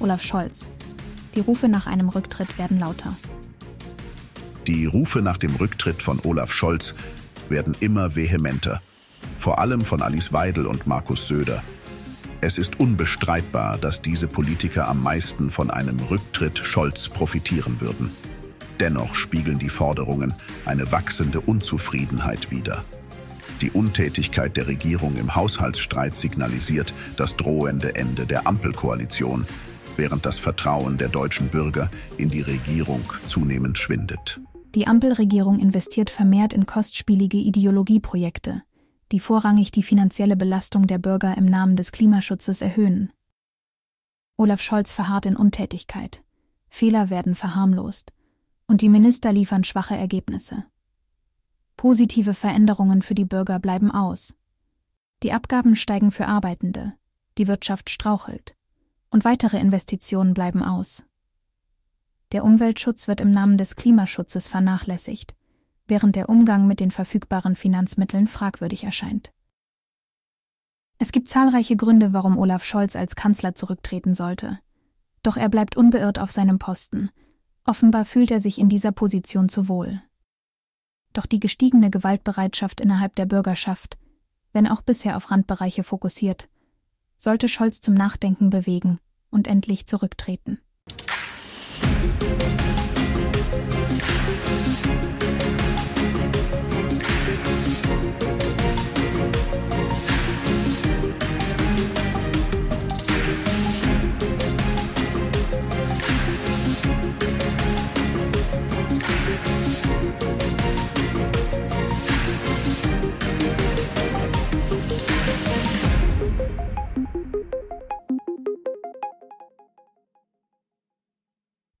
Olaf Scholz. Die Rufe nach einem Rücktritt werden lauter. Die Rufe nach dem Rücktritt von Olaf Scholz werden immer vehementer. Vor allem von Alice Weidel und Markus Söder. Es ist unbestreitbar, dass diese Politiker am meisten von einem Rücktritt Scholz profitieren würden. Dennoch spiegeln die Forderungen eine wachsende Unzufriedenheit wider. Die Untätigkeit der Regierung im Haushaltsstreit signalisiert das drohende Ende der Ampelkoalition, während das Vertrauen der deutschen Bürger in die Regierung zunehmend schwindet. Die Ampelregierung investiert vermehrt in kostspielige Ideologieprojekte, die vorrangig die finanzielle Belastung der Bürger im Namen des Klimaschutzes erhöhen. Olaf Scholz verharrt in Untätigkeit. Fehler werden verharmlost. Und die Minister liefern schwache Ergebnisse. Positive Veränderungen für die Bürger bleiben aus. Die Abgaben steigen für Arbeitende, die Wirtschaft strauchelt und weitere Investitionen bleiben aus. Der Umweltschutz wird im Namen des Klimaschutzes vernachlässigt, während der Umgang mit den verfügbaren Finanzmitteln fragwürdig erscheint. Es gibt zahlreiche Gründe, warum Olaf Scholz als Kanzler zurücktreten sollte. Doch er bleibt unbeirrt auf seinem Posten. Offenbar fühlt er sich in dieser Position zu wohl. Doch die gestiegene Gewaltbereitschaft innerhalb der Bürgerschaft, wenn auch bisher auf Randbereiche fokussiert, sollte Scholz zum Nachdenken bewegen und endlich zurücktreten.